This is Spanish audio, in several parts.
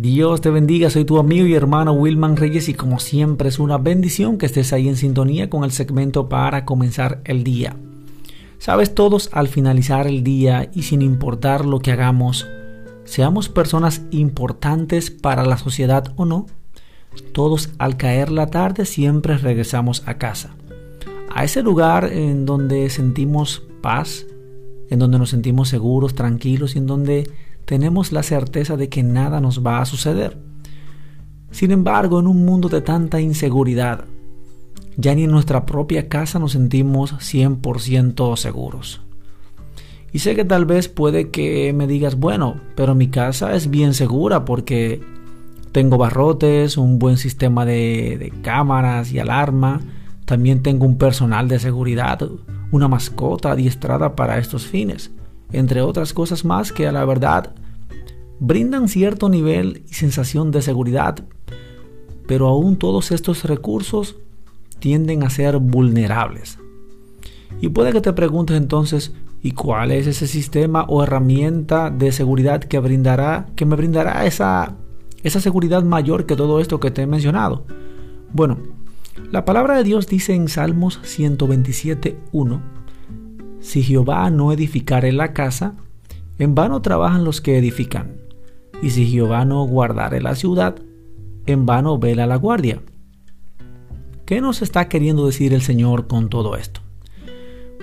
Dios te bendiga, soy tu amigo y hermano Wilman Reyes y como siempre es una bendición que estés ahí en sintonía con el segmento para comenzar el día. Sabes, todos al finalizar el día y sin importar lo que hagamos, seamos personas importantes para la sociedad o no, todos al caer la tarde siempre regresamos a casa. A ese lugar en donde sentimos paz, en donde nos sentimos seguros, tranquilos y en donde tenemos la certeza de que nada nos va a suceder. Sin embargo, en un mundo de tanta inseguridad, ya ni en nuestra propia casa nos sentimos 100% seguros. Y sé que tal vez puede que me digas, bueno, pero mi casa es bien segura porque tengo barrotes, un buen sistema de, de cámaras y alarma, también tengo un personal de seguridad, una mascota adiestrada para estos fines entre otras cosas más que a la verdad brindan cierto nivel y sensación de seguridad, pero aún todos estos recursos tienden a ser vulnerables. Y puede que te preguntes entonces, ¿y cuál es ese sistema o herramienta de seguridad que brindará que me brindará esa esa seguridad mayor que todo esto que te he mencionado? Bueno, la palabra de Dios dice en Salmos 127:1 si Jehová no edificare la casa, en vano trabajan los que edifican. Y si Jehová no guardare la ciudad, en vano vela la guardia. ¿Qué nos está queriendo decir el Señor con todo esto?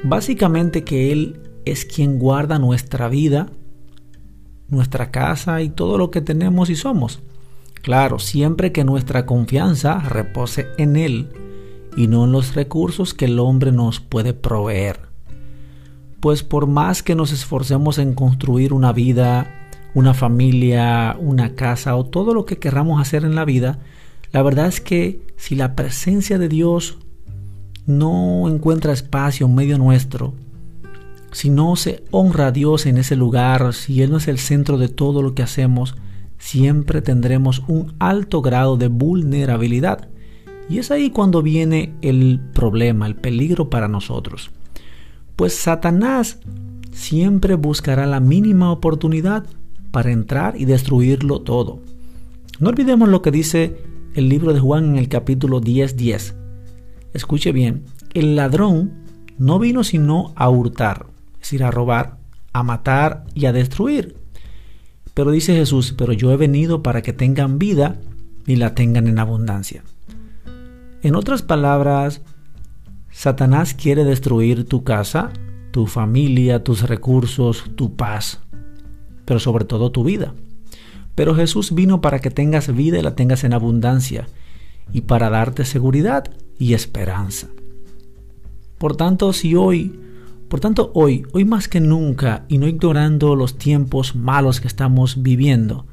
Básicamente que Él es quien guarda nuestra vida, nuestra casa y todo lo que tenemos y somos. Claro, siempre que nuestra confianza repose en Él y no en los recursos que el hombre nos puede proveer pues por más que nos esforcemos en construir una vida, una familia, una casa o todo lo que querramos hacer en la vida, la verdad es que si la presencia de Dios no encuentra espacio en medio nuestro, si no se honra a Dios en ese lugar, si Él no es el centro de todo lo que hacemos, siempre tendremos un alto grado de vulnerabilidad. Y es ahí cuando viene el problema, el peligro para nosotros. Pues Satanás siempre buscará la mínima oportunidad para entrar y destruirlo todo. No olvidemos lo que dice el libro de Juan en el capítulo 10:10. 10. Escuche bien, el ladrón no vino sino a hurtar, es decir, a robar, a matar y a destruir. Pero dice Jesús, pero yo he venido para que tengan vida y la tengan en abundancia. En otras palabras, Satanás quiere destruir tu casa, tu familia, tus recursos, tu paz, pero sobre todo tu vida. Pero Jesús vino para que tengas vida y la tengas en abundancia, y para darte seguridad y esperanza. Por tanto, si hoy, por tanto hoy, hoy más que nunca, y no ignorando los tiempos malos que estamos viviendo,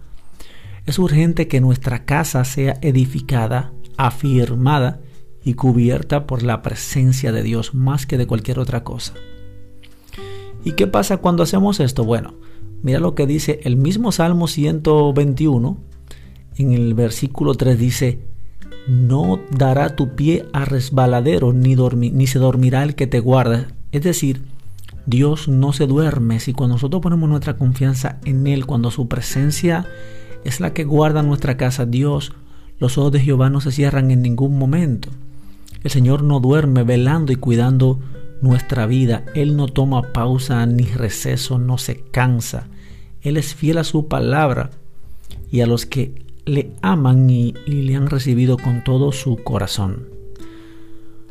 es urgente que nuestra casa sea edificada, afirmada y cubierta por la presencia de Dios más que de cualquier otra cosa. ¿Y qué pasa cuando hacemos esto? Bueno, mira lo que dice el mismo Salmo 121, en el versículo 3 dice, no dará tu pie a resbaladero, ni, se dormirá el que te guarda. Es decir, Dios no se duerme. Si cuando nosotros ponemos nuestra confianza en Él, cuando su presencia es la que guarda nuestra casa, Dios, los ojos de Jehová no se cierran en ningún momento. El Señor no duerme velando y cuidando nuestra vida. Él no toma pausa ni receso, no se cansa. Él es fiel a su palabra y a los que le aman y, le han recibido con todo su corazón.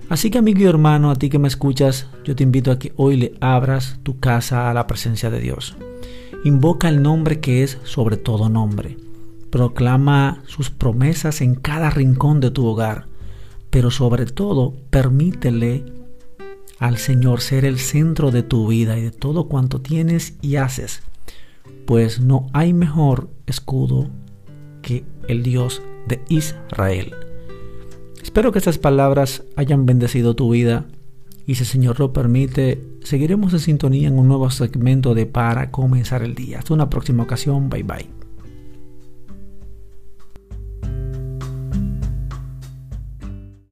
Así que amigo y hermano, a ti que me escuchas, yo te invito a que hoy le abras tu casa a la presencia de Dios. Invoca el nombre que es sobre todo nombre. Proclama sus promesas en cada rincón de tu hogar pero sobre todo permítele al Señor ser el centro de tu vida y de todo cuanto tienes y haces, pues no hay mejor escudo que el Dios de Israel. Espero que estas palabras hayan bendecido tu vida y si el Señor lo permite, seguiremos en sintonía en un nuevo segmento de Para comenzar el día. Hasta una próxima ocasión, bye bye.